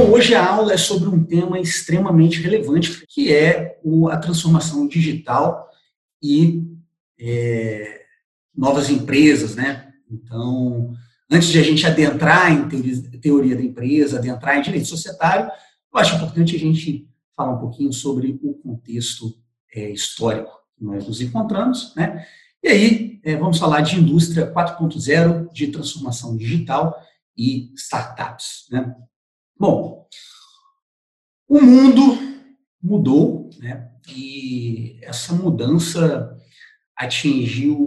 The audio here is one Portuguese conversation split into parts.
Bom, hoje a aula é sobre um tema extremamente relevante, que é a transformação digital e é, novas empresas, né? Então, antes de a gente adentrar em teoria da empresa, adentrar em direito societário, eu acho importante a gente falar um pouquinho sobre o contexto é, histórico que nós nos encontramos, né? E aí, é, vamos falar de indústria 4.0, de transformação digital e startups, né? Bom, o mundo mudou, né? E essa mudança atingiu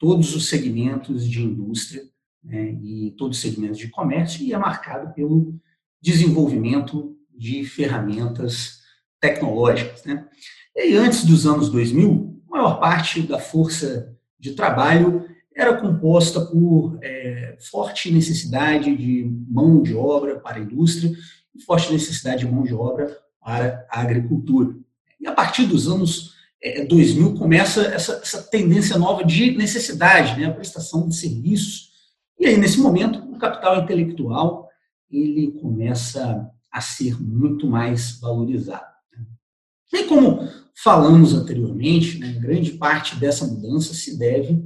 todos os segmentos de indústria né? e todos os segmentos de comércio e é marcado pelo desenvolvimento de ferramentas tecnológicas, né? E antes dos anos 2000, a maior parte da força de trabalho era composta por é, forte necessidade de mão de obra para a indústria e forte necessidade de mão de obra para a agricultura. E a partir dos anos é, 2000 começa essa, essa, tendência nova de necessidade, né, a prestação de serviços. E aí, nesse momento, o capital intelectual ele começa a ser muito mais valorizado. Né. E como falamos anteriormente, né, grande parte dessa mudança se deve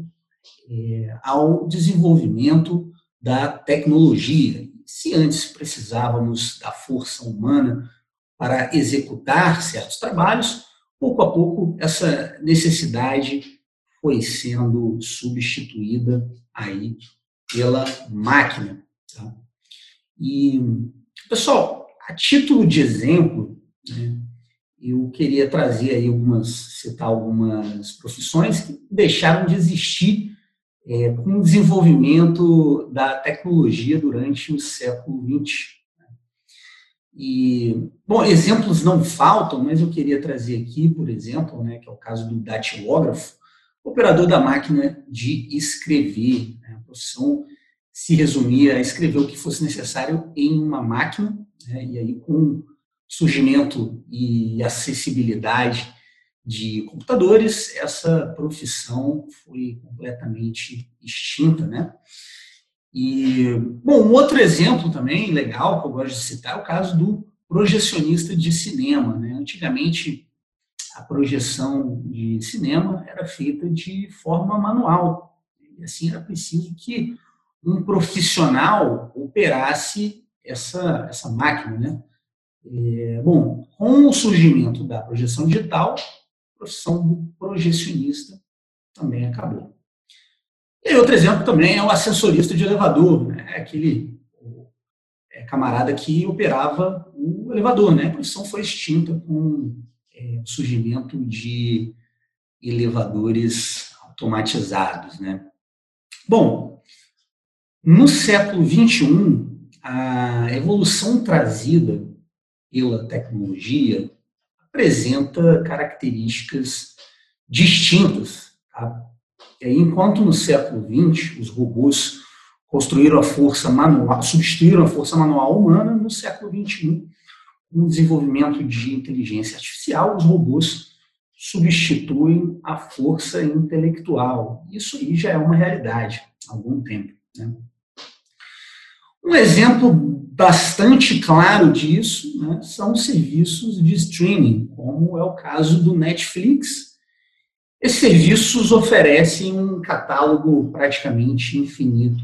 é, ao desenvolvimento da tecnologia. Se antes precisávamos da força humana para executar certos trabalhos, pouco a pouco essa necessidade foi sendo substituída aí pela máquina. Tá? E, pessoal, a título de exemplo, né, eu queria trazer aí algumas, citar algumas profissões que deixaram de existir é, com o desenvolvimento da tecnologia durante o século XX. Né? E, bom, exemplos não faltam, mas eu queria trazer aqui, por exemplo, né, que é o caso do datilógrafo, operador da máquina de escrever. Né? A profissão se resumia a escrever o que fosse necessário em uma máquina, né? e aí com surgimento e acessibilidade de computadores, essa profissão foi completamente extinta, né? E, bom, um outro exemplo também legal que eu gosto de citar é o caso do projecionista de cinema, né? Antigamente, a projeção de cinema era feita de forma manual, e assim era preciso que um profissional operasse essa, essa máquina, né? É, bom, com o surgimento da projeção digital, profissão do projecionista também acabou. E outro exemplo também é o ascensorista de elevador, né? É aquele é, camarada que operava o elevador, né? A profissão foi extinta com é, o surgimento de elevadores automatizados, né? Bom, no século XXI, a evolução trazida pela tecnologia apresenta características distintas. Tá? Enquanto no século XX os robôs construíram a força manual, substituíram a força manual humana, no século XXI, com o desenvolvimento de inteligência artificial, os robôs substituem a força intelectual. Isso aí já é uma realidade há algum tempo. Né? Um exemplo bastante claro disso né, são serviços de streaming, como é o caso do Netflix. Esses serviços oferecem um catálogo praticamente infinito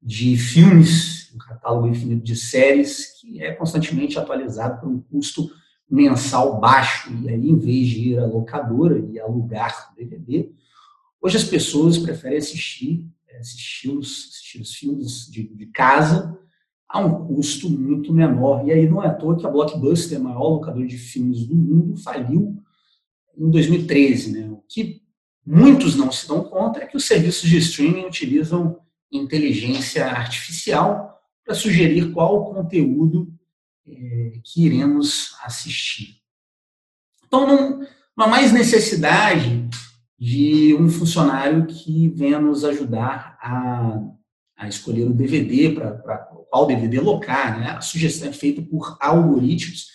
de filmes, um catálogo infinito de séries, que é constantemente atualizado por um custo mensal baixo. E aí, em vez de ir à locadora e alugar o DVD, hoje as pessoas preferem assistir assistir os, assistir os filmes de, de, casa a um custo muito menor. E aí não é à toa que a Blockbuster, maior locador de filmes do mundo, faliu em 2013. Né? O que muitos não se dão conta é que os serviços de streaming utilizam inteligência artificial para sugerir qual o conteúdo é, que iremos assistir. Então, não, não há mais necessidade de um funcionário que venha nos ajudar a, a escolher o DVD para qual DVD locar. Né? A sugestão é feita por algoritmos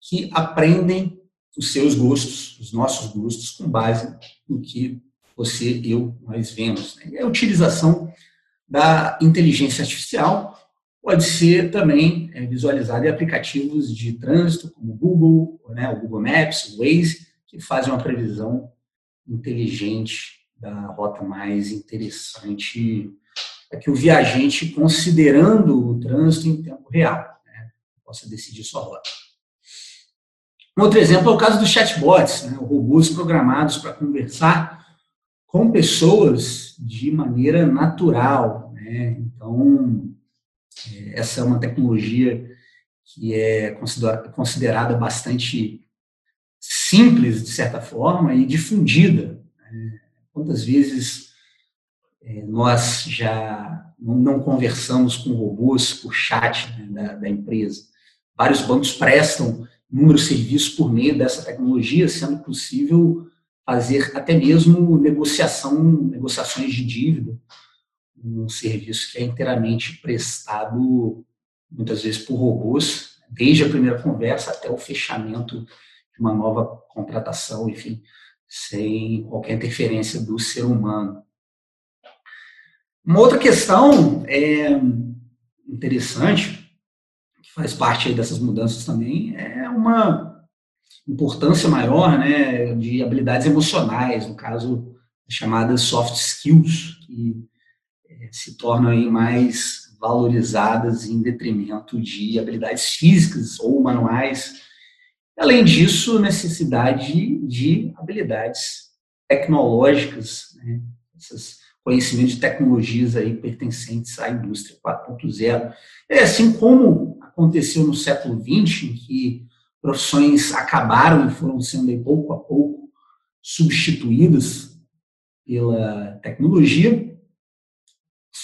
que aprendem os seus gostos, os nossos gostos, com base no que você, eu, nós vemos. Né? A utilização da inteligência artificial pode ser também é, visualizado em aplicativos de trânsito, como o Google, né, o Google Maps, o Waze, que fazem uma previsão inteligente da rota mais interessante para que o viajante, considerando o trânsito em tempo real, né, possa decidir sua rota. Um outro exemplo é o caso dos chatbots, né, robôs programados para conversar com pessoas de maneira natural. Né? Então, é, essa é uma tecnologia que é considerada bastante simples, de certa forma, e difundida. Né? Quantas vezes é, nós já não conversamos com robôs por chat né, da, da, empresa? Vários bancos prestam inúmeros serviços por meio dessa tecnologia, sendo possível fazer até mesmo negociação, negociações de dívida um serviço que é inteiramente prestado, muitas vezes, por robôs, desde a primeira conversa até o fechamento uma nova contratação, enfim, sem qualquer interferência do ser humano. Uma outra questão é interessante, que faz parte dessas mudanças também, é uma importância maior né, de habilidades emocionais, no caso, chamadas soft skills, que se tornam aí mais valorizadas em detrimento de habilidades físicas ou manuais. Além disso, necessidade de habilidades tecnológicas, né? esses conhecimentos de tecnologias aí pertencentes à indústria 4.0. É assim como aconteceu no século XX, em que profissões acabaram e foram sendo pouco a pouco substituídas pela tecnologia,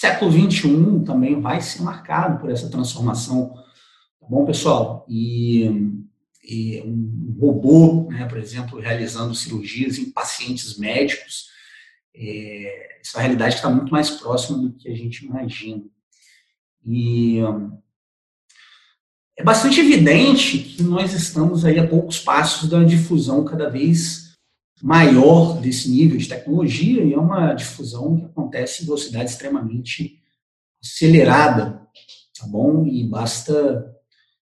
século XXI também vai ser marcado por essa transformação, tá bom, pessoal? E um robô, né, por exemplo, realizando cirurgias em pacientes médicos, é, essa realidade está muito mais próxima do que a gente imagina. E é bastante evidente que nós estamos aí a poucos passos da difusão cada vez maior desse nível de tecnologia e é uma difusão que acontece em velocidade extremamente acelerada, tá bom? E basta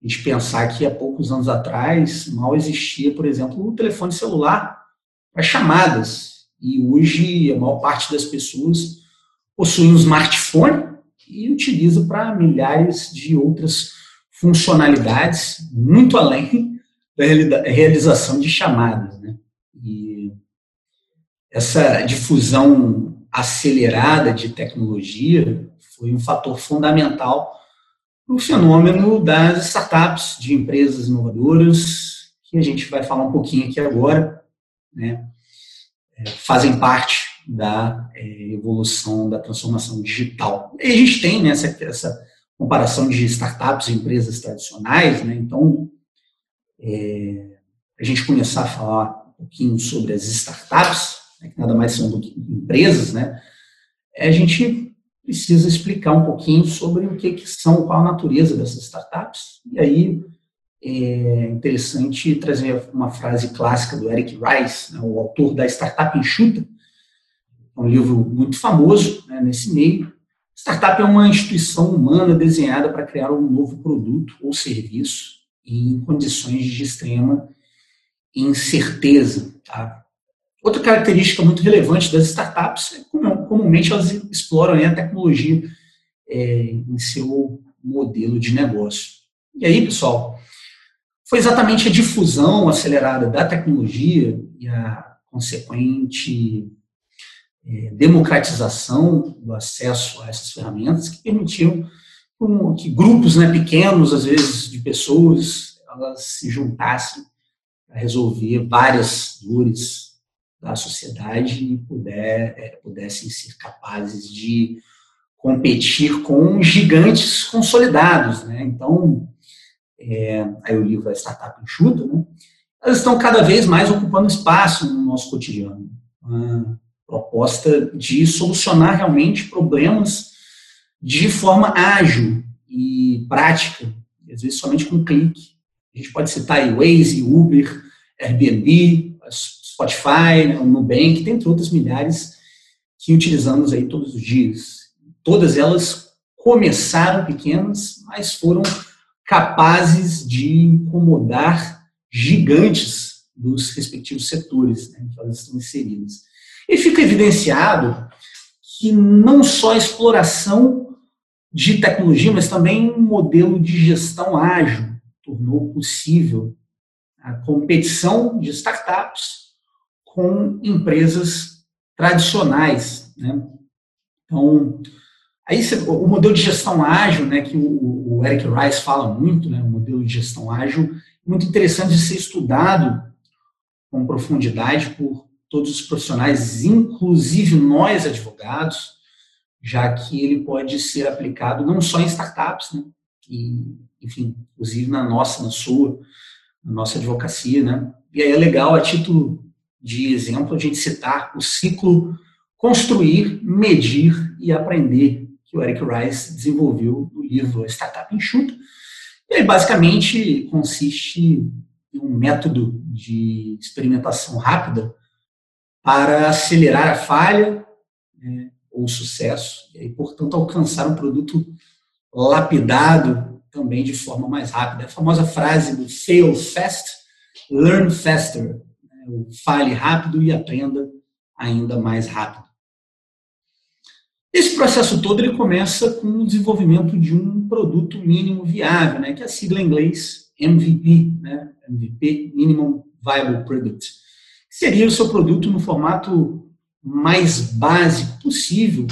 a gente pensar que há poucos anos atrás mal existia, por exemplo, o telefone celular para chamadas e hoje a maior parte das pessoas possui um smartphone e utiliza para milhares de outras funcionalidades, muito além da realização de chamadas, né? E essa difusão acelerada de tecnologia foi um fator fundamental o fenômeno das startups, de empresas inovadoras, que a gente vai falar um pouquinho aqui agora, né? É, fazem parte da é, evolução, da transformação digital. E a gente tem né, essa, essa comparação de startups e empresas tradicionais, né? então, é, a gente começar a falar pouquinho sobre as startups, né, que nada mais são do que empresas, né? É, a gente precisa explicar um pouquinho sobre o que, que são, qual a natureza dessas startups. E aí é interessante trazer uma frase clássica do Eric Rice, né, o autor da Startup Enxuta, um livro muito famoso né, nesse meio. Startup é uma instituição humana desenhada para criar um novo produto ou serviço em condições de extrema incerteza. Tá? Outra característica muito relevante das startups é como comumente elas exploram a tecnologia é, em seu modelo de negócio. E aí, pessoal, foi exatamente a difusão acelerada da tecnologia e a consequente é, democratização do acesso a essas ferramentas que permitiram que grupos né, pequenos, às vezes, de pessoas, elas se juntassem a resolver várias dores da sociedade e puder, é, pudessem ser capazes de competir com gigantes consolidados. Né? Então, é, aí o livro é Startup Enxuta, né? elas estão cada vez mais ocupando espaço no nosso cotidiano. Uma proposta de solucionar realmente problemas de forma ágil e prática, às vezes somente com um clique. A gente pode citar aí Waze, Uber, Airbnb, Spotify, né, o Nubank, dentre outras milhares que utilizamos aí todos os dias. Todas elas começaram pequenas, mas foram capazes de incomodar gigantes dos respectivos setores né, que elas estão inseridas. E fica evidenciado que não só a exploração de tecnologia, mas também um modelo de gestão ágil tornou possível a competição de startups com empresas tradicionais. Né? Então, aí o modelo de gestão ágil, né, que o, o Eric Rice fala muito, né, o modelo de gestão ágil, muito interessante de ser estudado com profundidade por todos os profissionais, inclusive nós advogados, já que ele pode ser aplicado não só em startups, né, e, enfim, inclusive na nossa, na sua, na nossa advocacia, né? E aí é legal, a título de exemplo, a gente citar o ciclo construir, medir e aprender que o Eric Rice desenvolveu no livro Startup Enxuto. E aí, basicamente, consiste em um método de experimentação rápida para acelerar a falha né, ou sucesso, e portanto, alcançar um produto lapidado também de forma mais rápida. A famosa frase do fail fast, learn faster. Fale rápido e aprenda ainda mais rápido. Esse processo todo ele começa com o desenvolvimento de um produto mínimo viável, né, que é a sigla em inglês MVP, né, MVP, Minimum Viable Product. Seria o seu produto no formato mais básico possível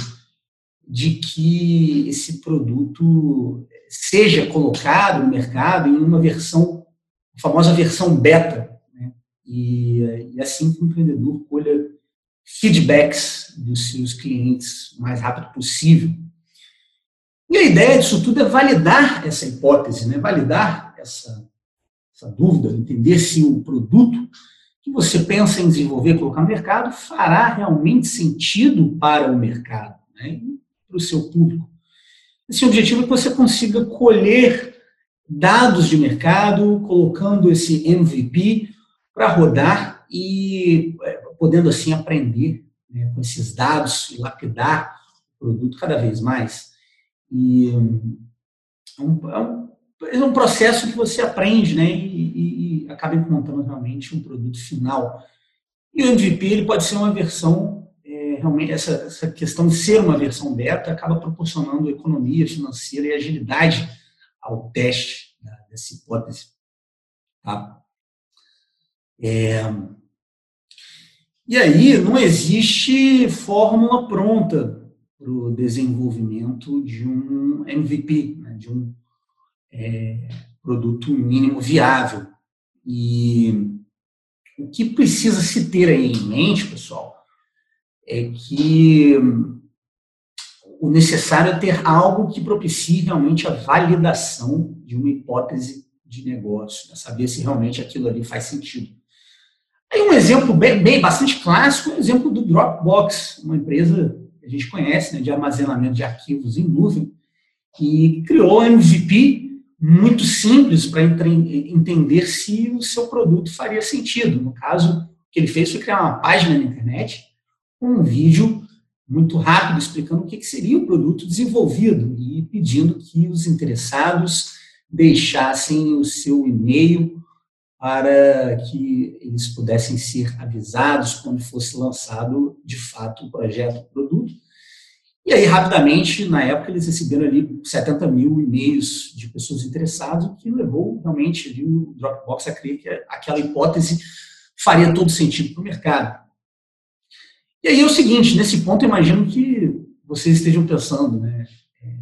de que esse produto seja colocado no mercado em uma versão, a famosa versão beta? E, e assim que o empreendedor colha feedbacks dos seus clientes o mais rápido possível. E a ideia disso tudo é validar essa hipótese, né? validar essa, essa dúvida, entender se o produto que você pensa em desenvolver, colocar no mercado, fará realmente sentido para o mercado, né? para o seu público. Esse objetivo é que você consiga colher dados de mercado, colocando esse MVP para rodar e é, podendo assim aprender né, com esses dados e lapidar o produto cada vez mais. E é um, é um, é processo que você aprende né, e, e, acaba encontrando realmente um produto final. E o MVP ele pode ser uma versão realmente essa, essa questão de ser uma versão beta acaba proporcionando economia financeira e agilidade ao teste dessa hipótese. Tá? É, e aí não existe fórmula pronta para o desenvolvimento de um MVP, né, de um é, produto mínimo viável. E o que precisa se ter aí em mente, pessoal, é que o necessário é ter algo que propicie realmente a validação de uma hipótese de negócio, né? saber se realmente aquilo ali faz sentido. Aí um exemplo bem, bem bastante clássico o exemplo do Dropbox, uma empresa que a gente conhece, né, de armazenamento de arquivos em nuvem, que criou um MVP muito simples para entender se o seu produto faria sentido. No caso, o que ele fez foi criar uma página na internet um vídeo muito rápido explicando o que seria o produto desenvolvido e pedindo que os interessados deixassem o seu e-mail para que eles pudessem ser avisados quando fosse lançado de fato o projeto, o produto. E aí, rapidamente, na época, eles receberam ali 70 mil e-mails de pessoas interessadas, o que levou realmente ali, o Dropbox a crer que aquela hipótese faria todo sentido para o mercado. E aí é o seguinte, nesse ponto eu imagino que vocês estejam pensando, né? É,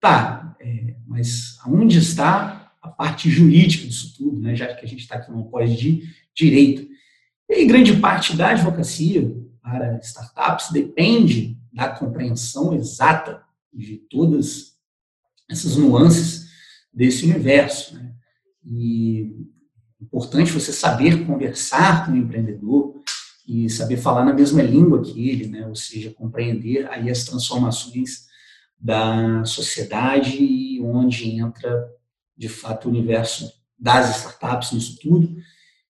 tá, é, mas aonde está parte jurídica disso tudo, né? Já que a gente está aqui no pós de direito. E grande parte da advocacia para startups depende da compreensão exata de todas essas nuances desse universo. Né? E é importante você saber conversar com o empreendedor, e saber falar na mesma língua que ele, né? ou seja, compreender aí as transformações da sociedade onde entra, de fato, o universo das startups nisso tudo.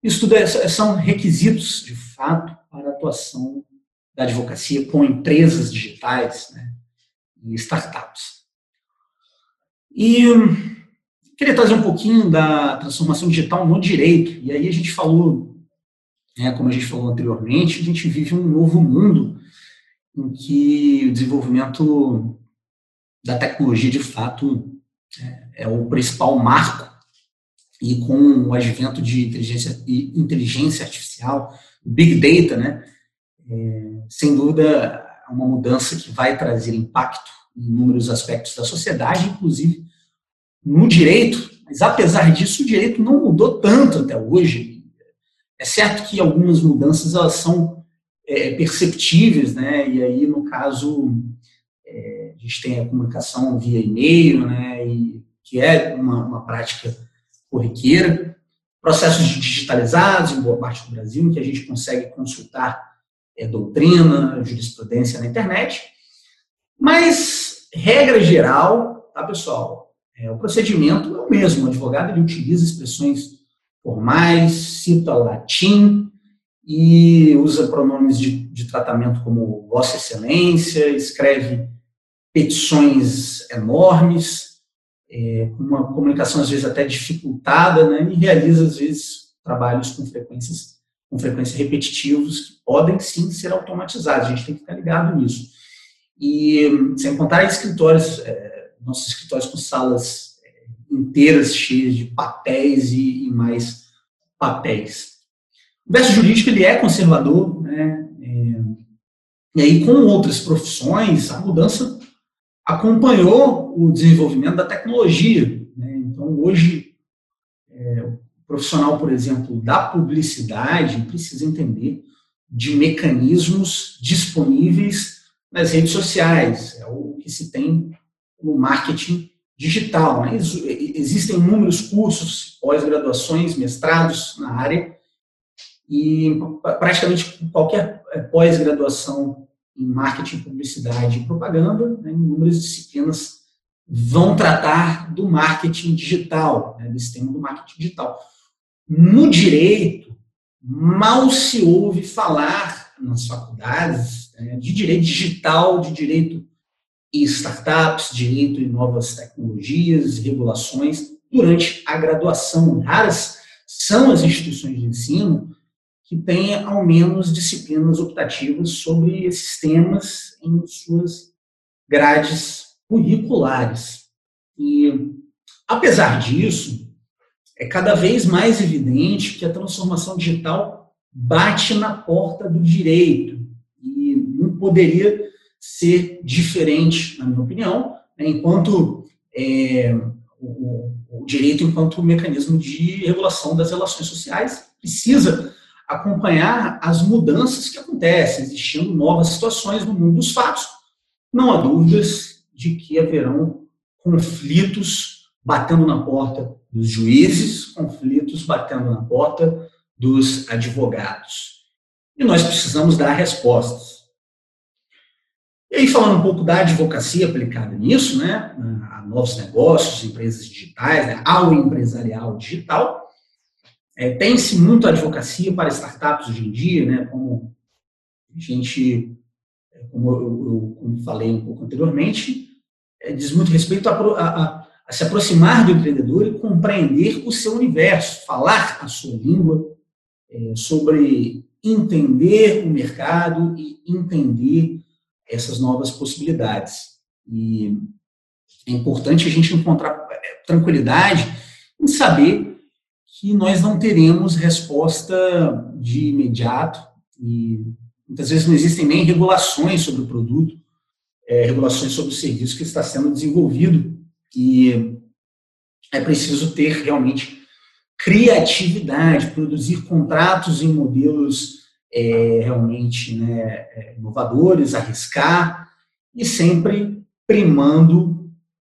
Isso tudo é, são requisitos, de fato, para a atuação da advocacia com empresas digitais né? e startups. E queria trazer um pouquinho da transformação digital no direito. E aí a gente falou, né, como a gente falou anteriormente, a gente vive um novo mundo em que o desenvolvimento da tecnologia, de fato, é, é o principal marco. E com o advento de inteligência, inteligência artificial, Big Data, né, é, sem dúvida, é uma mudança que vai trazer impacto em inúmeros aspectos da sociedade, inclusive no direito, mas apesar disso, o direito não mudou tanto até hoje. É certo que algumas mudanças elas são é, perceptíveis, né? E aí, no caso, a gente tem a comunicação via e-mail, né? E, que é uma, uma prática corriqueira. Processos digitalizados em boa parte do Brasil, em que a gente consegue consultar é, doutrina, jurisprudência na internet. Mas, regra geral, tá, pessoal? É, o procedimento é o mesmo. O advogado ele utiliza expressões formais, cita latim e usa pronomes de, de tratamento como Vossa Excelência, escreve petições enormes, é, uma comunicação às vezes até dificultada, né, e realiza às vezes trabalhos com frequências com frequência repetitivos que podem sim ser automatizados. A gente tem que ficar ligado nisso. E sem contar escritórios, é, nossos escritórios com salas é, inteiras cheias de papéis e, e mais papéis. O verso jurídico ele é conservador, né? É, e aí com outras profissões a mudança acompanhou o desenvolvimento da tecnologia. Né? Então hoje é, profissional, por exemplo, da publicidade precisa entender de mecanismos disponíveis nas redes sociais, é o que se tem no marketing digital. Né? Existem inúmeros cursos, pós-graduações, mestrados na área, e praticamente qualquer é, pós-graduação em marketing, publicidade e propaganda, né, inúmeras disciplinas vão tratar do marketing digital, né, desse tema do marketing digital. No direito, mal se ouve falar nas faculdades né, de direito digital, de direito e startups, direito e novas tecnologias, regulações, durante a graduação. Raras são as instituições de ensino que têm ao menos disciplinas optativas sobre esses temas em suas grades curriculares. E, apesar disso, é cada vez mais evidente que a transformação digital bate na porta do direito e não poderia ser diferente, na minha opinião, né, enquanto é, o, o, direito, enquanto mecanismo de regulação das relações sociais, precisa acompanhar as mudanças que acontecem, existindo novas situações no mundo dos fatos. Não há dúvidas de que haverão conflitos batendo na porta dos juízes, conflitos batendo na porta dos advogados. E nós precisamos dar respostas. E aí, falando um pouco da advocacia aplicada nisso, né, a novos negócios, empresas digitais, né, ao empresarial digital, é, tem-se muito advocacia para startups hoje em dia, né, como a gente, é, como eu, eu como falei um pouco anteriormente, é, diz muito respeito a, a, a se aproximar do empreendedor e compreender o seu universo, falar a sua língua, é, sobre entender o mercado e entender essas novas possibilidades. E é importante a gente encontrar é, tranquilidade em saber que nós não teremos resposta de imediato e muitas vezes não existem nem regulações sobre o produto, é, regulações sobre o serviço que está sendo desenvolvido e é preciso ter realmente criatividade, produzir contratos em modelos é, realmente né, é, inovadores, arriscar e sempre primando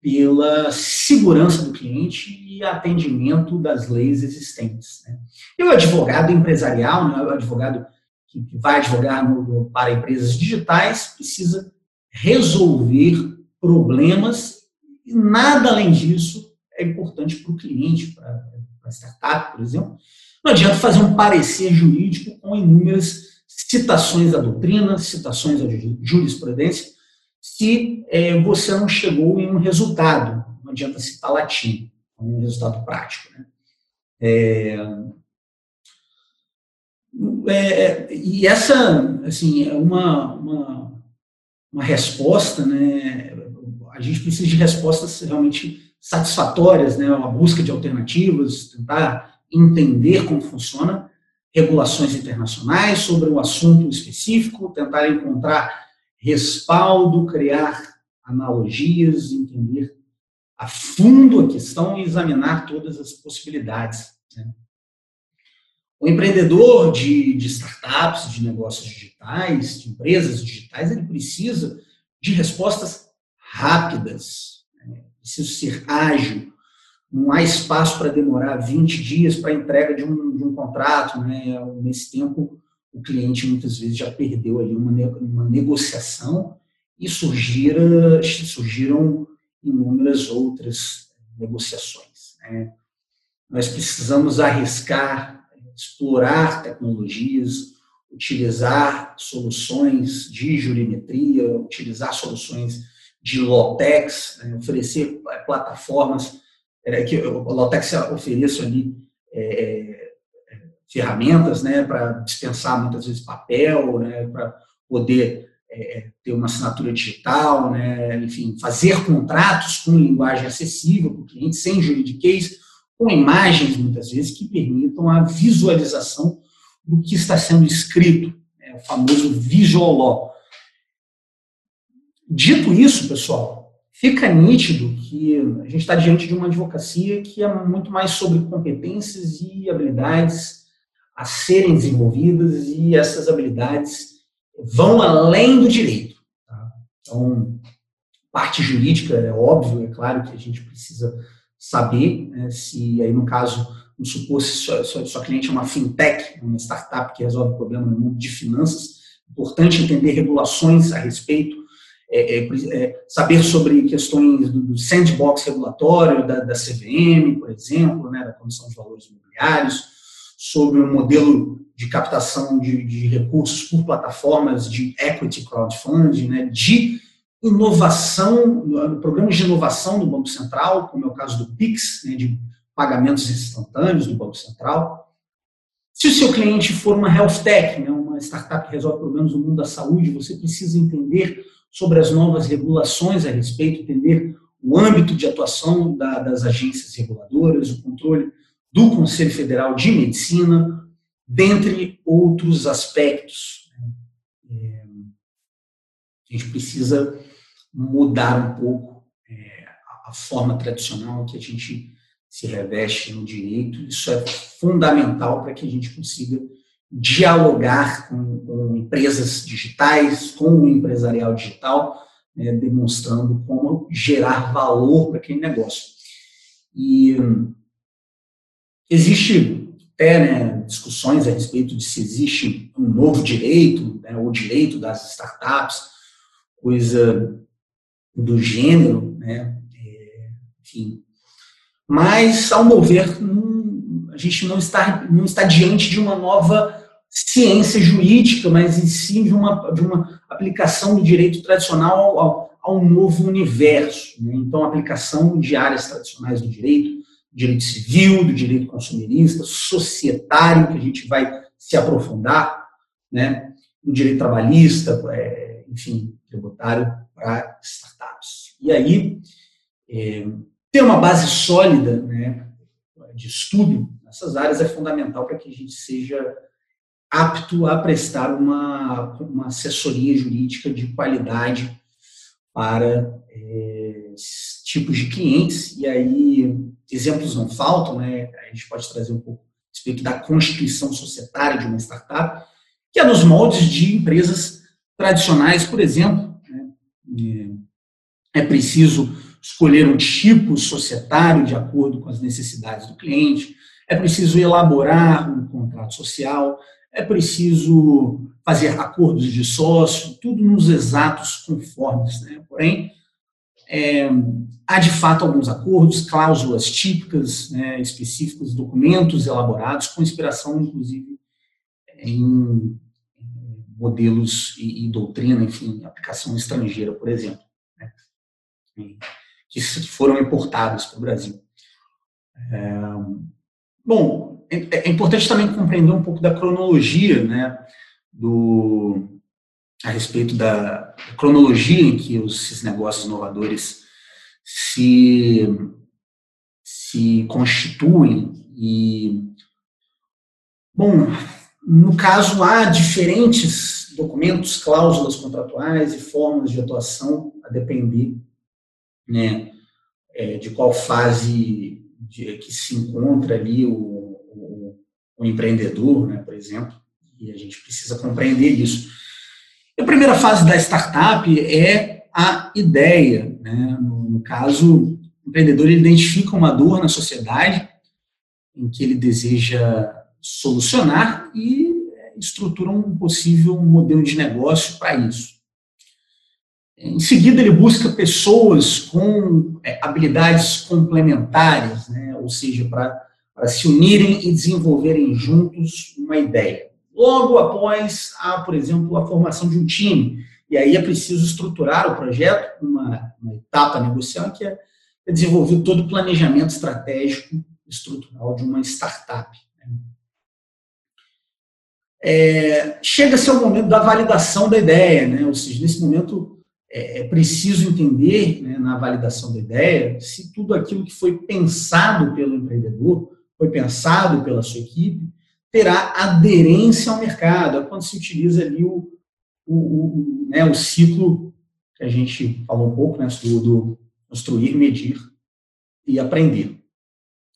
pela segurança do cliente e atendimento das leis existentes. Né. E o advogado empresarial, né, o advogado que vai advogar no, para empresas digitais, precisa resolver problemas e nada além disso é importante para o cliente, para a startup, por exemplo. Não adianta fazer um parecer jurídico com inúmeras citações da doutrina, citações da jurisprudência, se é, você não chegou em um resultado. não adianta citar latim, é um resultado prático. Né? É, é, e essa, assim, é uma, uma, uma resposta, né? A gente precisa de respostas realmente satisfatórias, né? A busca de alternativas, tentar entender como funciona regulações internacionais sobre um assunto específico, tentar encontrar respaldo, criar analogias, entender a fundo a questão e examinar todas as possibilidades. Né? O empreendedor de, de, startups, de negócios digitais, de empresas digitais, ele precisa de respostas rápidas, né? precisa ser ágil, não há espaço para demorar 20 dias para a entrega de um, de um contrato. Né? Nesse tempo, o cliente muitas vezes já perdeu ali uma, uma negociação e surgira, surgiram inúmeras outras negociações. Né? Nós precisamos arriscar, explorar tecnologias, utilizar soluções de jurimetria, utilizar soluções de Lotex, né? oferecer plataformas é, que o Lotex ofereça ali é, é, ferramentas né, para dispensar muitas vezes papel, né, para poder é, ter uma assinatura digital, né, enfim, fazer contratos com linguagem acessível para o cliente, sem juridiquês, com imagens, muitas vezes, que permitam a visualização do que está sendo escrito, né, o famoso visual law. Dito isso, pessoal, fica nítido que a gente está diante de uma advocacia que é muito mais sobre competências e habilidades a serem desenvolvidas e essas habilidades vão além do direito. Tá? Então, parte jurídica é óbvio, é claro que a gente precisa saber né, se aí no caso, vamos supor se sua, sua, sua cliente é uma fintech, uma startup que resolve problema no mundo de finanças, importante entender regulações a respeito, é, é, é, saber sobre questões do, do sandbox regulatório da, da, CVM, por exemplo, né, da Comissão de Valores Imobiliários, sobre o modelo de captação de, de, recursos por plataformas de equity crowdfunding, né, de inovação, programas de inovação do Banco Central, como é o caso do PIX, né, de pagamentos instantâneos do Banco Central. Se o seu cliente for uma health tech, né, uma startup que resolve problemas no mundo da saúde, você precisa entender sobre as novas regulações a respeito, entender o âmbito de atuação da, das agências reguladoras, o controle do Conselho Federal de Medicina, dentre outros aspectos. É, a gente precisa mudar um pouco é, a forma tradicional que a gente se reveste no direito. Isso é fundamental para que a gente consiga dialogar com, com empresas digitais, com o empresarial digital, né, demonstrando como gerar valor para aquele negócio. E existe até né, discussões a respeito de se existe um novo direito, né, o direito das startups, coisa do gênero, né, é, enfim. Mas, ao meu ver, não, a gente não está, não está diante de uma nova ciência jurídica, mas em si de uma, de uma aplicação do direito tradicional ao, ao novo universo. Né? Então, aplicação de áreas tradicionais do direito, direito civil, do direito consumerista, societário, que a gente vai se aprofundar, né, do direito trabalhista, é, enfim, tributário para startups. E aí, é, ter uma base sólida né, de estudo nessas áreas é fundamental para que a gente seja apto a prestar uma, uma assessoria jurídica de qualidade para é, tipos de clientes. E aí, exemplos não faltam, né? A gente pode trazer um pouco respeito da constituição societária de uma startup, que é nos moldes de empresas tradicionais, por exemplo. Né? É preciso escolher um tipo societário de acordo com as necessidades do cliente, é preciso elaborar um contrato social, é preciso fazer acordos de sócio, tudo nos exatos conformes. Né? Porém, é, há de fato alguns acordos, cláusulas típicas, né, específicos, documentos elaborados, com inspiração, inclusive, em modelos e, e doutrina, enfim, aplicação estrangeira, por exemplo. Né, que foram importados para o Brasil. É, bom, é, é, importante também compreender um pouco da cronologia, né, do, a respeito da cronologia em que esses negócios inovadores se, se constituem e, bom, no caso há diferentes documentos, cláusulas contratuais e formas de atuação a depender né, é, de qual fase de, que se encontra ali o, o, o empreendedor, né, por exemplo, e a gente precisa compreender isso. A primeira fase da startup é a ideia. Né? No, no caso, o empreendedor identifica uma dor na sociedade em que ele deseja solucionar e estrutura um possível modelo de negócio para isso. Em seguida, ele busca pessoas com é, habilidades complementares, né? ou seja, para se unirem e desenvolverem juntos uma ideia. Logo após, há, por exemplo, a formação de um time. E aí é preciso estruturar o projeto, uma, uma etapa negocial, que é, é desenvolver todo o planejamento estratégico estrutural de uma startup. Né? É, Chega-se ao momento da validação da ideia, né? ou seja, nesse momento é, é preciso entender, né, na validação da ideia, se tudo aquilo que foi pensado pelo empreendedor, foi pensado pela sua equipe, terá aderência ao mercado. É quando se utiliza ali o, o, o, né, o ciclo que a gente falou um pouco, né, do, do construir, medir e aprender.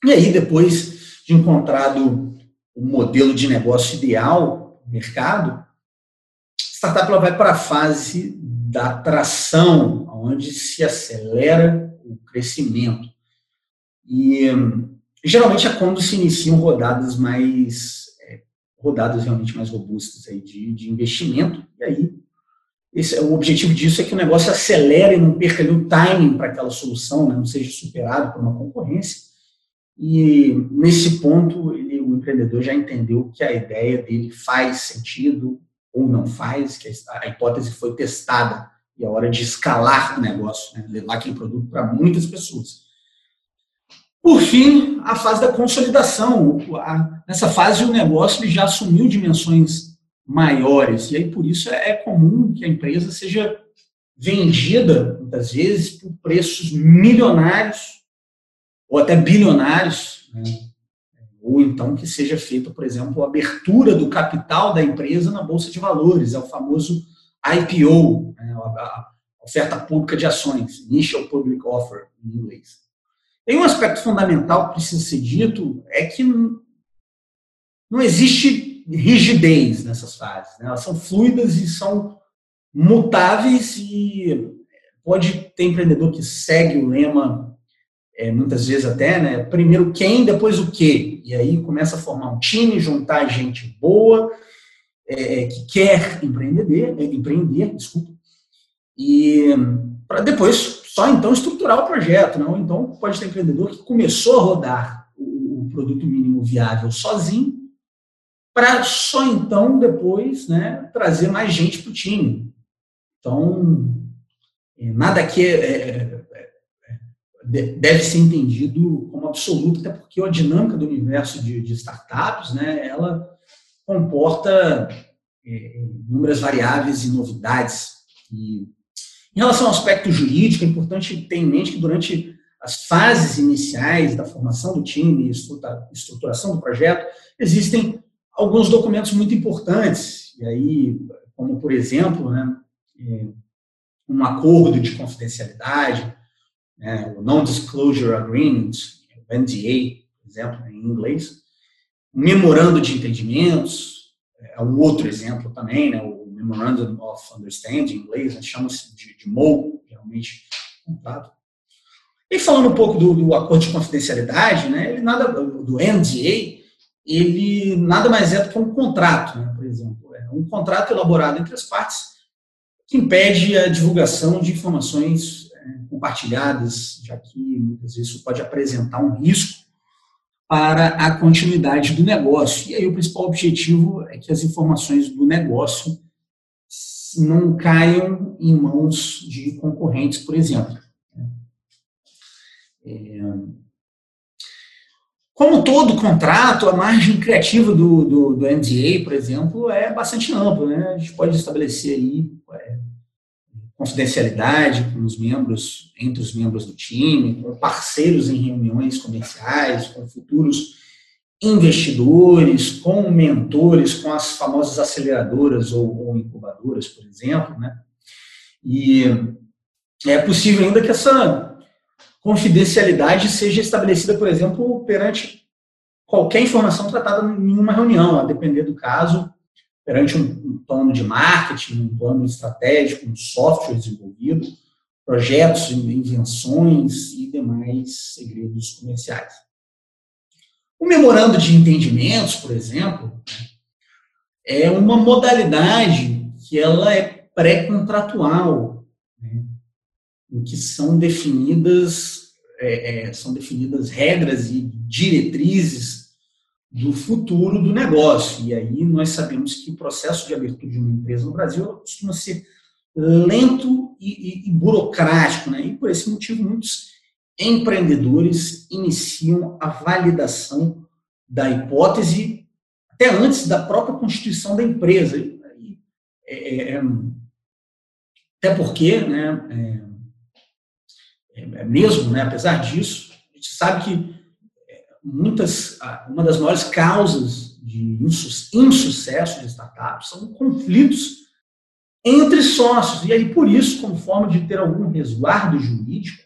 E aí, depois de encontrado o modelo de negócio ideal mercado, startup ela vai para a fase da tração, onde se acelera o crescimento. E geralmente é quando se iniciam rodadas mais é, rodadas realmente mais robustas aí de, de investimento. E aí esse, o objetivo disso é que o negócio acelere e não perca ali o timing para aquela solução, né, não seja superado por uma concorrência. E nesse ponto, ele, o empreendedor já entendeu que a ideia dele faz sentido, ou não faz, que a hipótese foi testada e é hora de escalar o negócio, né? levar aquele produto para muitas pessoas. Por fim, a fase da consolidação. Nessa fase, o negócio já assumiu dimensões maiores, e aí por isso é, é comum que a empresa seja vendida, muitas vezes, por preços milionários ou até bilionários. Né? ou então que seja feita, por exemplo, a abertura do capital da empresa na bolsa de valores, é o famoso IPO, né, a oferta pública de ações, Initial Public Offer em inglês. Tem um aspecto fundamental que precisa ser dito, é que não existe rigidez nessas fases, né? elas são fluidas e são mutáveis e pode ter empreendedor que segue o lema é, muitas vezes até, né? Primeiro quem, depois o quê. E aí começa a formar um time, juntar gente boa, é, que quer empreender, é, empreender, desculpa, e para depois só então estruturar o projeto, não? Então pode ter empreendedor que começou a rodar o, o produto mínimo viável sozinho, para só então depois, né, trazer mais gente para o time. Então é, nada aqui é, é deve ser entendido como absoluto, até porque a dinâmica do universo de, de startups, né, ela comporta é, inúmeras variáveis e novidades. E, em relação ao aspecto jurídico, é importante ter em mente que durante as fases iniciais da formação do time e estruturação do projeto, existem alguns documentos muito importantes, e aí, como por exemplo, né, um acordo de confidencialidade, né, o Non-Disclosure Agreement, o NDA, por exemplo, em inglês, o Memorando de Entendimentos, é um outro exemplo também, né, o Memorandum of Understanding, em inglês, né, chama-se de, de MOU, geralmente, contrato. E falando um pouco do, do, acordo de confidencialidade, né, ele nada, do NDA, ele nada mais é do que um contrato, né, por exemplo. É um contrato elaborado entre as partes que impede a divulgação de informações compartilhadas, já que muitas vezes isso pode apresentar um risco para a continuidade do negócio. E aí o principal objetivo é que as informações do negócio não caiam em mãos de concorrentes, por exemplo. É, como todo contrato, a margem criativa do, do, do NDA, por exemplo, é bastante ampla. Né? A gente pode estabelecer aí é, confidencialidade com os membros, entre os membros do time, com parceiros em reuniões comerciais, com futuros investidores, com mentores, com as famosas aceleradoras ou, ou incubadoras, por exemplo. Né? E é possível ainda que essa confidencialidade seja estabelecida, por exemplo, perante qualquer informação tratada em uma reunião, a depender do caso, perante um, um plano de marketing, um plano estratégico, um software desenvolvido, projetos, invenções e demais segredos comerciais. O memorando de entendimentos, por exemplo, é uma modalidade que ela é pré-contratual, em que são definidas, é, é, são definidas regras e diretrizes do futuro do negócio. E aí nós sabemos que o processo de abertura de uma empresa no Brasil costuma ser lento e, e, e burocrático, né? E por esse motivo muitos empreendedores iniciam a validação da hipótese até antes da própria constituição da empresa. É, é, é, até porque, né, mesmo, né, apesar disso, a gente sabe que é, muitas, uma das maiores causas de insucesso de startups são conflitos entre sócios. E aí, por isso, como forma de ter algum resguardo jurídico,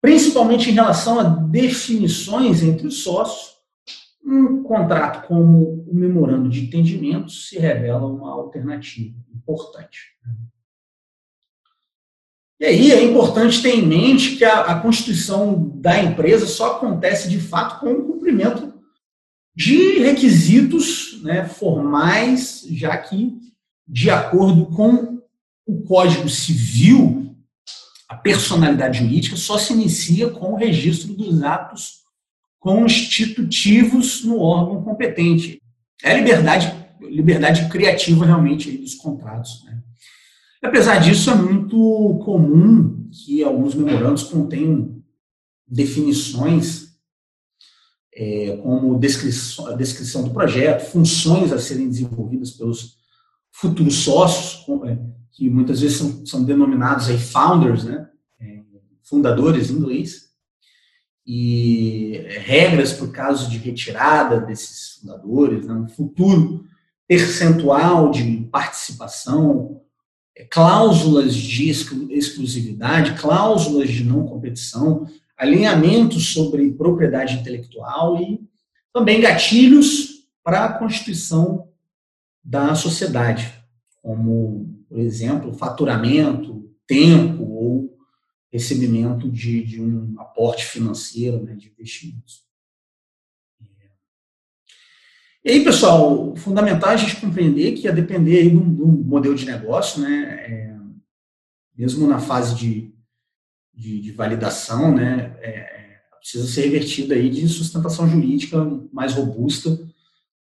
principalmente em relação a definições entre os sócios, um contrato como o memorando de entendimento se revela uma alternativa importante. E aí é importante ter em mente que a, a constituição da empresa só acontece de fato com o cumprimento de requisitos né, formais, já que, de acordo com o Código Civil, a personalidade jurídica só se inicia com o registro dos atos constitutivos no órgão competente. É a liberdade, liberdade criativa realmente dos contratos. Né? Apesar disso, é muito comum que alguns memorandos contenham definições é, como descrição, a descrição do projeto, funções a serem desenvolvidas pelos futuros sócios, é, que muitas vezes são, são denominados aí founders, né, é, fundadores em inglês, e regras o caso de retirada desses fundadores, né, um futuro percentual de participação cláusulas de exclusividade, cláusulas de não competição, alinhamentos sobre propriedade intelectual e também gatilhos para a constituição da sociedade, como, por exemplo, faturamento, tempo ou recebimento de, de um aporte financeiro, né, de investimentos. E aí, pessoal, fundamental é a gente compreender que a depender aí do, do modelo de negócio, né, é, mesmo na fase de, de, de validação, né, é, é precisa ser revertida aí de sustentação jurídica mais robusta,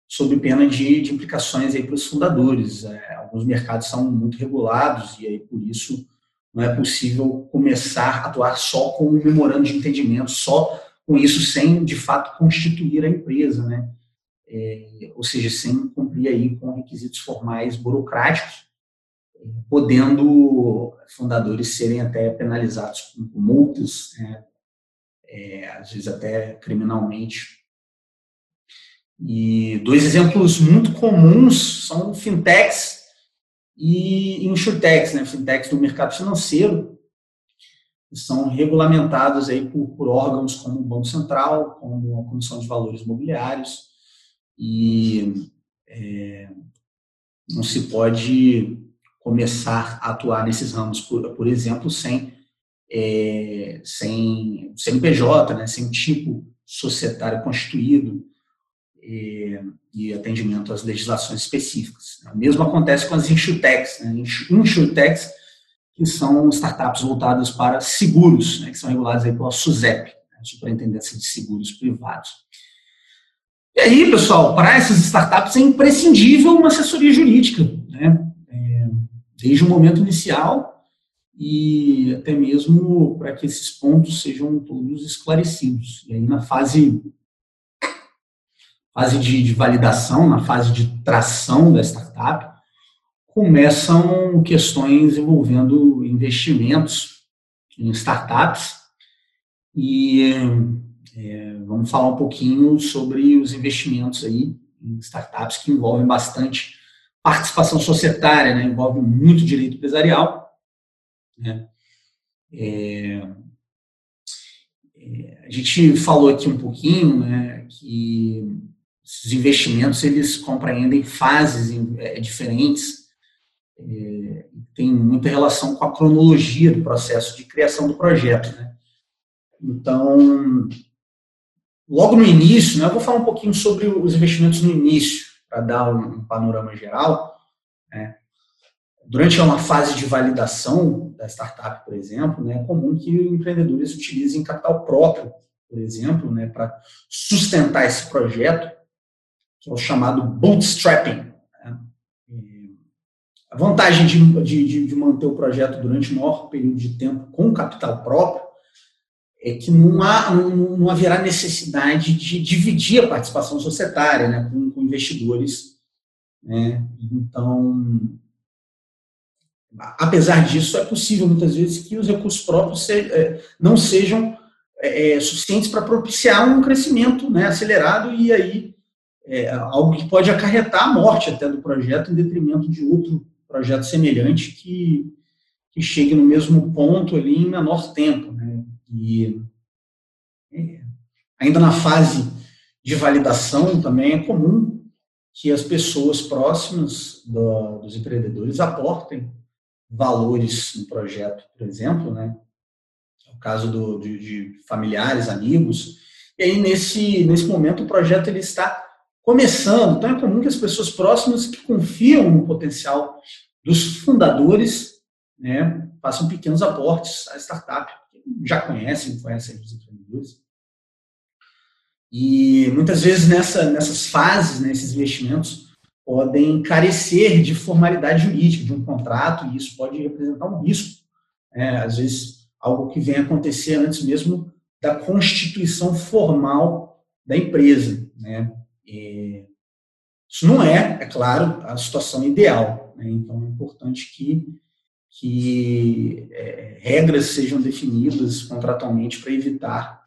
sob pena de, de implicações aí para os fundadores. É, alguns mercados são muito regulados e aí por isso não é possível começar a atuar só com um memorando de entendimento, só com isso sem de fato constituir a empresa, né? É, ou seja, sem cumprir aí com requisitos formais burocráticos, podendo fundadores serem até penalizados com, multas, né, é, às vezes até criminalmente. E dois exemplos muito comuns são fintechs e insurtechs, né, fintechs do mercado financeiro, que são regulamentados aí por, por órgãos como o Banco Central, como a Comissão de Valores Imobiliários, e é, não se pode começar a atuar nesses ramos, por, por exemplo, sem, é, sem CNPJ, né, sem tipo societário constituído é, e atendimento às legislações específicas. O mesmo acontece com as insurtechs, né, insurtechs que são startups voltadas para seguros, né, que são reguladas aí pela SUSEP, né, Superintendência de Seguros Privados. E aí, pessoal, para essas startups é imprescindível uma assessoria jurídica, né? É, desde o momento inicial e até mesmo para que esses pontos sejam todos esclarecidos. E aí, na fase, fase de, de validação, na fase de tração da startup, começam questões envolvendo investimentos em startups e é, vamos falar um pouquinho sobre os investimentos aí em startups que envolvem bastante participação societária, né? envolve muito direito empresarial. Né? É, é, a gente falou aqui um pouquinho né, que os investimentos eles compreendem fases é, diferentes, é, tem muita relação com a cronologia do processo de criação do projeto. Né? Então, logo no início, né, eu vou falar um pouquinho sobre os investimentos no início, para dar um, panorama geral. Né? Durante uma fase de validação da startup, por exemplo, né, é comum que empreendedores utilizem capital próprio, por exemplo, né, para sustentar esse projeto, que é o chamado bootstrapping. Né? A vantagem de, de, de manter o projeto durante o maior período de tempo com capital próprio é que não, há, não, não haverá necessidade de dividir a participação societária né, com, com investidores. Né? Então, apesar disso, é possível muitas vezes que os recursos próprios se, é, não sejam é, é, suficientes para propiciar um crescimento né, acelerado e aí é, algo que pode acarretar a morte até do projeto em detrimento de outro projeto semelhante que, que chegue no mesmo ponto ali em menor tempo. E é, ainda na fase de validação também é comum que as pessoas próximas do, dos empreendedores aportem valores no projeto, por exemplo, né? É o caso do, de, de, familiares, amigos. E aí, nesse, nesse momento, o projeto ele está começando. Então, é comum que as pessoas próximas que confiam no potencial dos fundadores né, façam pequenos aportes à startup já conhecem, conhecem os empreendedores. E muitas vezes nessa, nessas fases, né, esses investimentos podem carecer de formalidade jurídica, de um contrato, e isso pode representar um risco. Né, às vezes, algo que vem acontecer antes mesmo da constituição formal da empresa. Né? E isso não é, é claro, a situação ideal. Né? Então, é importante que que é, regras sejam definidas contratualmente para evitar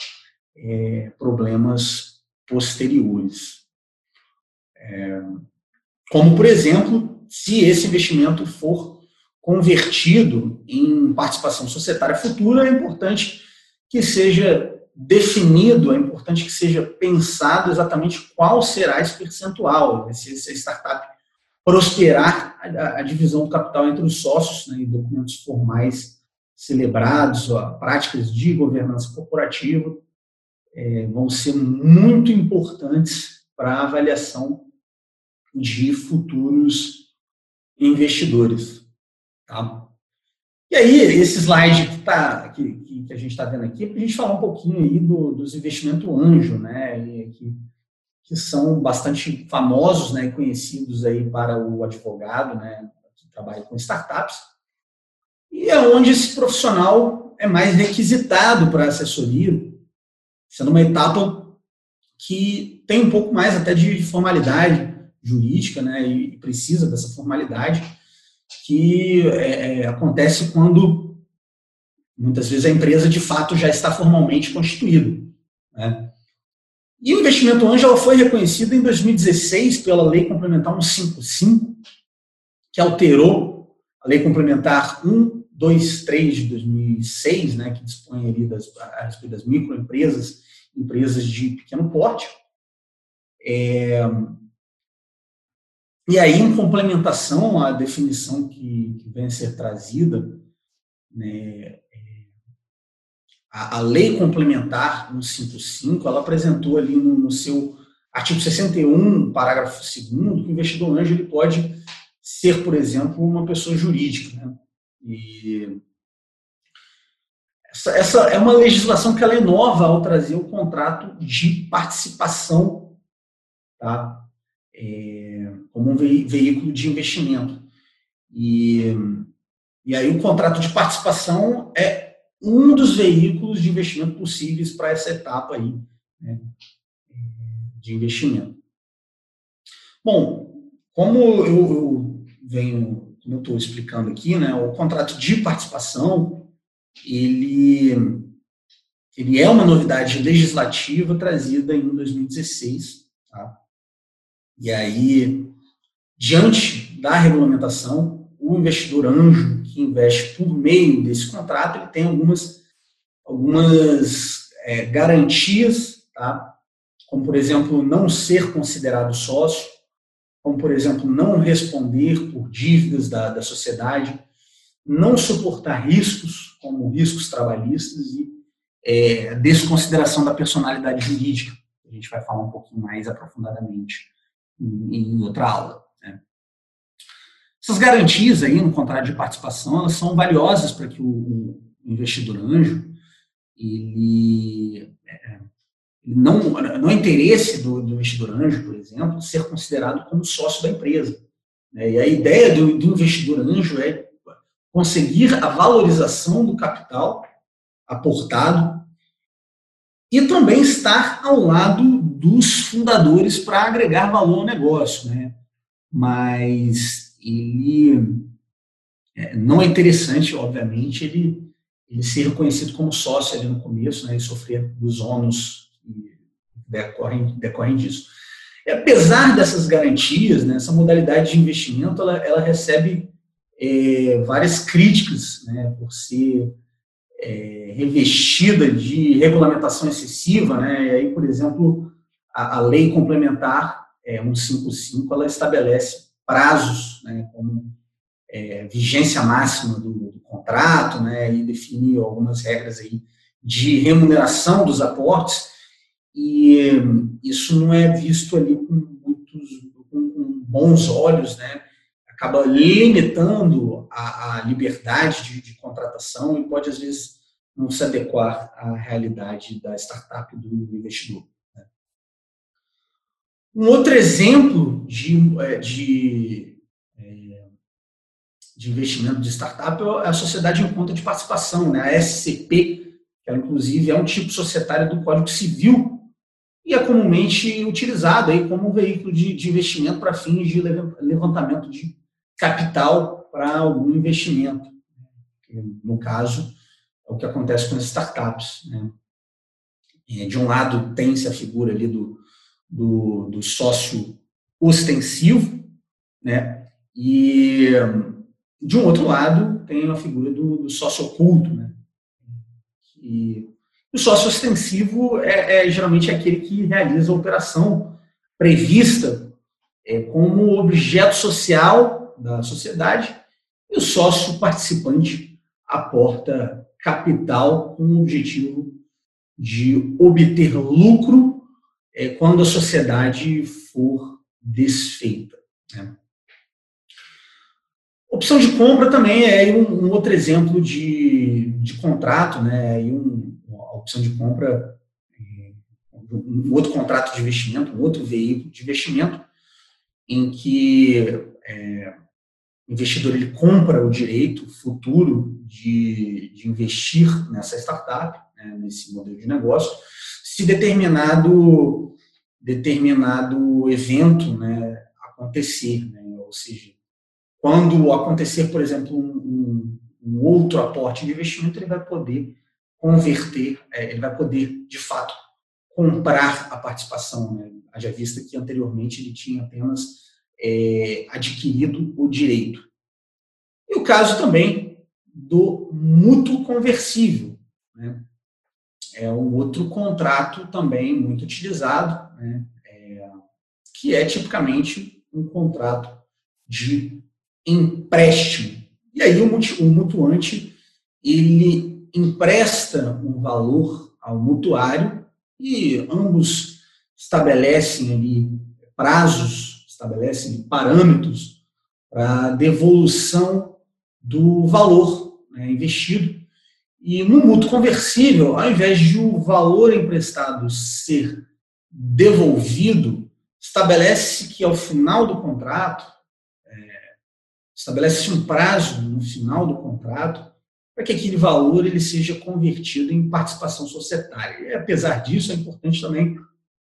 é, problemas posteriores. É, como, por exemplo, se esse investimento for convertido em participação societária futura, é importante que seja definido, é importante que seja pensado exatamente qual será esse percentual, se essa startup prosperar a, a, divisão do capital entre os sócios, né, em documentos formais celebrados, ó, práticas de governança corporativa, é, vão ser muito importantes para a avaliação de futuros investidores. Tá? E aí, esse slide que, tá, que, que a gente está vendo aqui, é para a gente falar um pouquinho aí do, dos investimentos anjo, né? E que são bastante famosos né, conhecidos aí para o advogado né, que trabalha com startups, e é onde esse profissional é mais requisitado para assessoria, sendo uma etapa que tem um pouco mais até de formalidade jurídica, né, e precisa dessa formalidade, que é, é acontece quando muitas vezes a empresa de fato já está formalmente constituída. Né? E o investimento anjo foi reconhecido em 2016 pela Lei Complementar 155, que alterou a Lei Complementar 123 de 2006, né, que dispõe ali das, das microempresas, empresas de pequeno porte. É, e aí, em complementação à definição que, que vem a ser trazida, né, a, a lei complementar 155, ela apresentou ali no, no seu artigo 61, parágrafo 2 que o investidor anjo ele pode ser, por exemplo, uma pessoa jurídica. Né? E essa, essa, é uma legislação que ela é nova ao trazer o contrato de participação tá? É, como um veículo de investimento. E E aí o contrato de participação é um dos veículos de investimento possíveis para essa etapa aí né, de investimento. Bom, como eu, eu venho, como eu estou explicando aqui, né, o contrato de participação ele ele é uma novidade legislativa trazida em 2016, tá? E aí, diante da regulamentação, o investidor anjo que investe por meio desse contrato, ele tem algumas, algumas é, garantias, tá? como, por exemplo, não ser considerado sócio, como, por exemplo, não responder por dívidas da, da sociedade, não suportar riscos, como riscos trabalhistas e é, desconsideração da personalidade jurídica. A gente vai falar um pouquinho mais aprofundadamente em, em outra aula. Essas garantias aí no contrato de participação, elas são valiosas para que o, investidor anjo ele, é, não, não é interesse do, do, investidor anjo, por exemplo, ser considerado como sócio da empresa. Né? E a ideia do, do investidor anjo é conseguir a valorização do capital aportado e também estar ao lado dos fundadores para agregar valor ao negócio, né? Mas ele é, não é interessante, obviamente, ele, ele ser reconhecido como sócio ali no começo, né? E sofrer dos ônus que decorrem, decorrem disso. E apesar dessas garantias, né, essa modalidade de investimento, ela, ela recebe é, várias críticas, né? Por ser é, revestida de regulamentação excessiva, né? E aí, por exemplo, a, a lei complementar é, 155 ela estabelece prazos, né? Como é, vigência máxima do, do, contrato, né? E define algumas regras aí de remuneração dos aportes e isso não é visto ali com muitos com, com bons olhos, né? acaba limitando a, a liberdade de, de, contratação e pode, às vezes, não se adequar à realidade da startup do investidor. Um outro exemplo de, é, de, é, de investimento de startup é a sociedade em conta de participação, né? a SCP, que ela, inclusive é um tipo societário do Código Civil e é comumente utilizado aí como um veículo de, de investimento para fins de levantamento de capital para algum investimento. No caso, é o que acontece com as startups. Né? De um lado, tem-se a figura ali do, do, do sócio ostensivo, né? e de um outro lado, tem a figura do, do sócio oculto. Né? E o sócio ostensivo é, é geralmente aquele que realiza a operação prevista é, como objeto social da sociedade, e o sócio participante aporta capital com o objetivo de obter lucro é, quando a sociedade for desfeita. Né? Opção de compra também é um, um outro exemplo de, de contrato, né? E um, a opção de compra, um outro contrato de investimento, um outro veículo de investimento, em que é, o investidor ele compra o direito futuro de, de investir nessa startup, né, nesse modelo de negócio, se determinado determinado evento né, acontecer, né, ou seja, quando acontecer, por exemplo, um, um, outro aporte de investimento, ele vai poder converter, é, ele vai poder, de fato, comprar a participação. Né? Haja vista que anteriormente ele tinha apenas é, adquirido o direito. E o caso também do mútuo conversível. Né? É um outro contrato também muito utilizado, né? é, que é tipicamente um contrato de empréstimo. E aí o mutuante ele empresta um valor ao mutuário e ambos estabelecem ali prazos estabelecem parâmetros para devolução do valor né, investido. E no mútuo conversível, ao invés de o valor emprestado ser devolvido, estabelece que ao final do contrato é, estabelece um prazo no final do contrato para que aquele valor ele seja convertido em participação societária. E, apesar disso, é importante também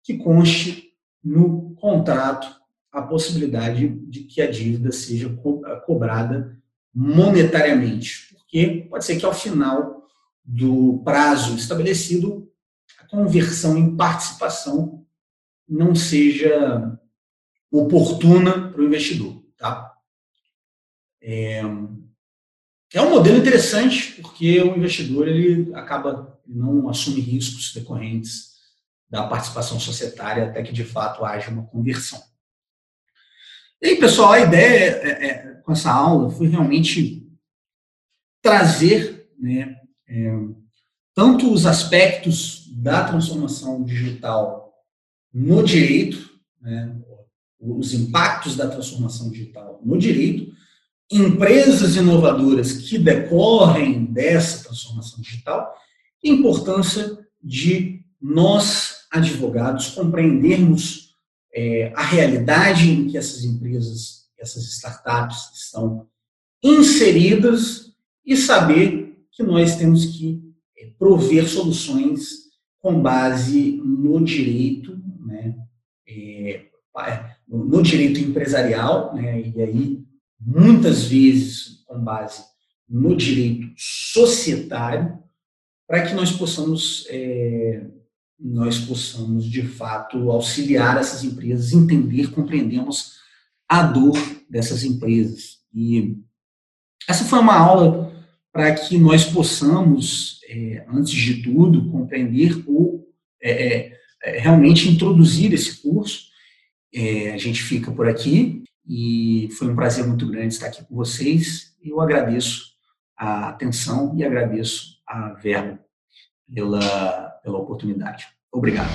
que conste no contrato a possibilidade de que a dívida seja cobrada monetariamente, porque pode ser que ao final do prazo estabelecido a conversão em participação não seja oportuna para o investidor, tá? É, é um modelo interessante porque o investidor ele acaba não assume riscos decorrentes da participação societária até que de fato haja uma conversão. E aí, pessoal, a ideia é, é, com essa aula foi realmente trazer né, é, tanto os aspectos da transformação digital no direito, né, os impactos da transformação digital no direito, empresas inovadoras que decorrem dessa transformação digital e a importância de nós, advogados, compreendermos é, a realidade em que essas empresas, essas startups estão inseridas e saber que nós temos que é, prover soluções com base no direito, né, é, no direito empresarial, né, e aí muitas vezes com base no direito societário, para que nós possamos é, nós possamos de fato auxiliar essas empresas, entender, compreendermos a dor dessas empresas. E essa foi uma aula para que nós possamos, é, antes de tudo, compreender ou é, é, realmente introduzir esse curso. É, a gente fica por aqui e foi um prazer muito grande estar aqui com vocês. Eu agradeço a atenção e agradeço a Verbo pela, pela oportunidade. Obrigado.